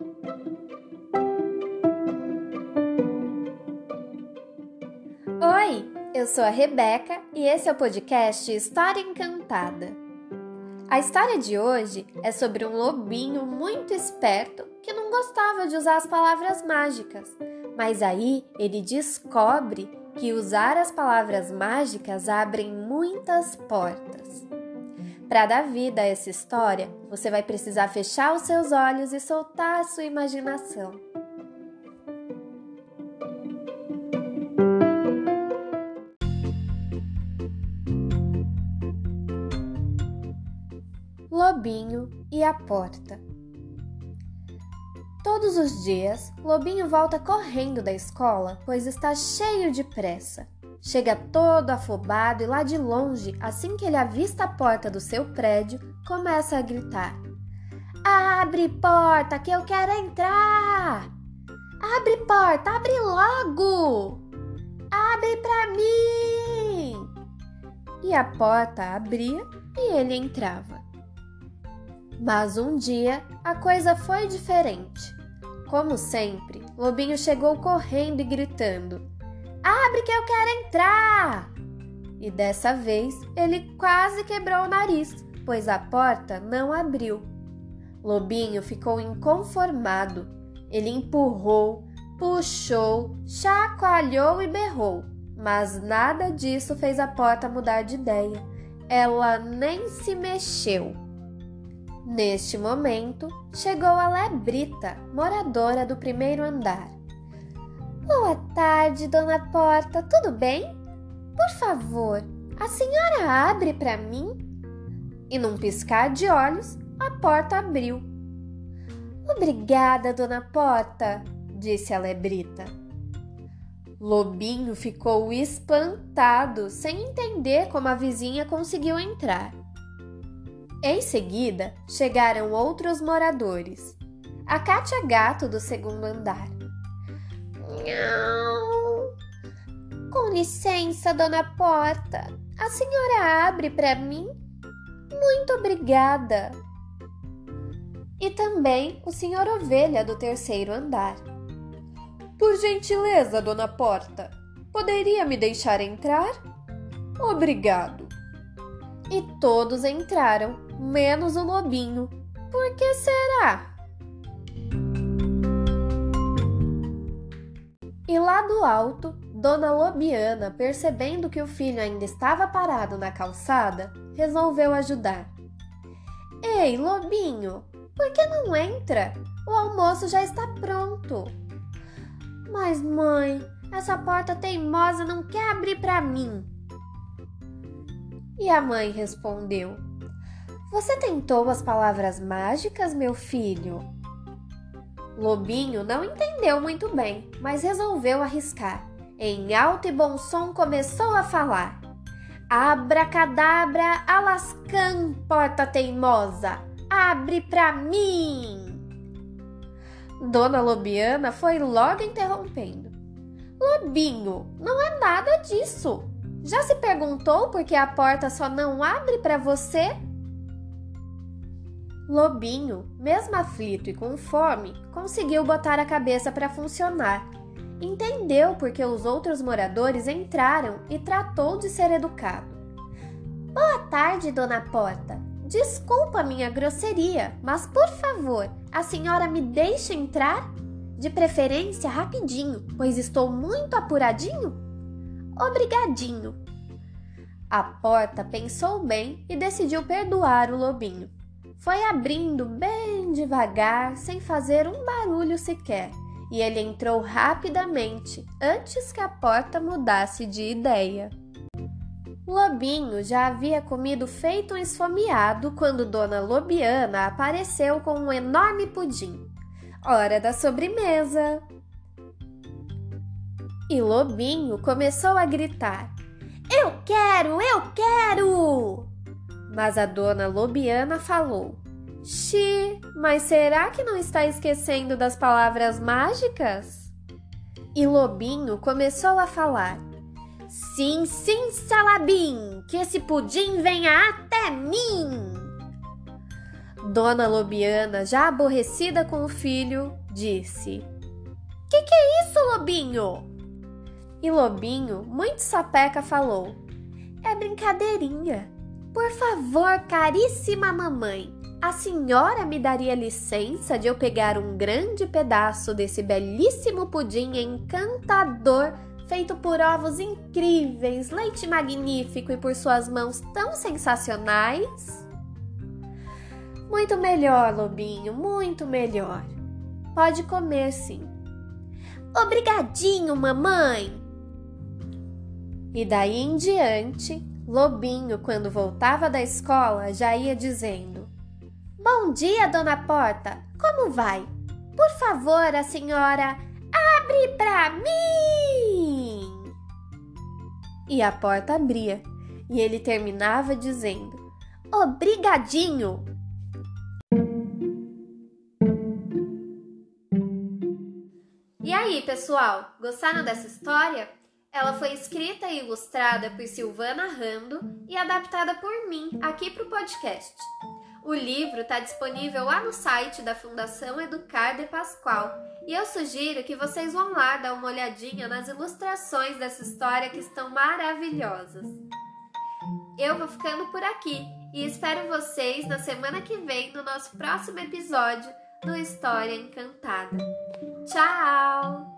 Oi, eu sou a Rebeca e esse é o podcast História Encantada. A história de hoje é sobre um lobinho muito esperto que não gostava de usar as palavras mágicas, mas aí ele descobre que usar as palavras mágicas abrem muitas portas. Para dar vida a essa história, você vai precisar fechar os seus olhos e soltar a sua imaginação. Lobinho e a Porta. Todos os dias, Lobinho volta correndo da escola, pois está cheio de pressa. Chega todo afobado e lá de longe, assim que ele avista a porta do seu prédio, começa a gritar: Abre porta que eu quero entrar! Abre porta, abre logo! Abre pra mim! E a porta abria e ele entrava. Mas um dia a coisa foi diferente. Como sempre, Lobinho chegou correndo e gritando: Abre que eu quero entrar! E dessa vez ele quase quebrou o nariz, pois a porta não abriu. Lobinho ficou inconformado. Ele empurrou, puxou, chacoalhou e berrou, mas nada disso fez a porta mudar de ideia. Ela nem se mexeu. Neste momento, chegou a Lebrita, moradora do primeiro andar. Boa tarde, dona Porta, tudo bem? Por favor, a senhora abre para mim? E num piscar de olhos, a porta abriu. Obrigada, dona Porta, disse a Lebrita. Lobinho ficou espantado, sem entender como a vizinha conseguiu entrar. Em seguida, chegaram outros moradores. A Cátia Gato do segundo andar. Com licença, dona Porta. A senhora abre para mim? Muito obrigada. E também o senhor Ovelha do terceiro andar. Por gentileza, dona Porta, poderia me deixar entrar? Obrigado. E todos entraram, menos o lobinho. Por que será? E lá do alto, Dona Lobiana, percebendo que o filho ainda estava parado na calçada, resolveu ajudar. Ei, Lobinho, por que não entra? O almoço já está pronto. Mas, mãe, essa porta teimosa não quer abrir para mim. E a mãe respondeu: você tentou as palavras mágicas, meu filho? Lobinho não entendeu muito bem, mas resolveu arriscar. Em alto e bom som começou a falar: Abracadabra, alascam, porta teimosa, abre pra mim! Dona Lobiana foi logo interrompendo. Lobinho, não é nada disso. Já se perguntou por que a porta só não abre para você? Lobinho, mesmo aflito e com fome, conseguiu botar a cabeça para funcionar. Entendeu porque os outros moradores entraram e tratou de ser educado. Boa tarde, dona Porta. Desculpa minha grosseria, mas por favor, a senhora me deixa entrar? De preferência rapidinho, pois estou muito apuradinho? Obrigadinho. A porta pensou bem e decidiu perdoar o lobinho. Foi abrindo bem devagar, sem fazer um barulho sequer, e ele entrou rapidamente antes que a porta mudasse de ideia. Lobinho já havia comido feito um esfomeado quando Dona Lobiana apareceu com um enorme pudim. Hora da sobremesa! E Lobinho começou a gritar: Eu quero, eu quero! Mas a dona Lobiana falou: Xi, mas será que não está esquecendo das palavras mágicas? E Lobinho começou a falar: Sim, sim, Salabim, que esse pudim venha até mim! Dona Lobiana, já aborrecida com o filho, disse: Que que é isso, Lobinho? E Lobinho, muito sapeca, falou: É brincadeirinha. Por favor, caríssima mamãe, a senhora me daria licença de eu pegar um grande pedaço desse belíssimo pudim encantador feito por ovos incríveis, leite magnífico e por suas mãos tão sensacionais? Muito melhor, lobinho, muito melhor. Pode comer, sim. Obrigadinho, mamãe! E daí em diante, Lobinho, quando voltava da escola, já ia dizendo: Bom dia, dona Porta, como vai? Por favor, a senhora abre para mim! E a porta abria, e ele terminava dizendo: Obrigadinho! E aí, pessoal, gostaram dessa história? Ela foi escrita e ilustrada por Silvana Rando e adaptada por mim aqui para o podcast. O livro está disponível lá no site da Fundação Educar de Pascoal e eu sugiro que vocês vão lá dar uma olhadinha nas ilustrações dessa história que estão maravilhosas. Eu vou ficando por aqui e espero vocês na semana que vem no nosso próximo episódio do História Encantada. Tchau!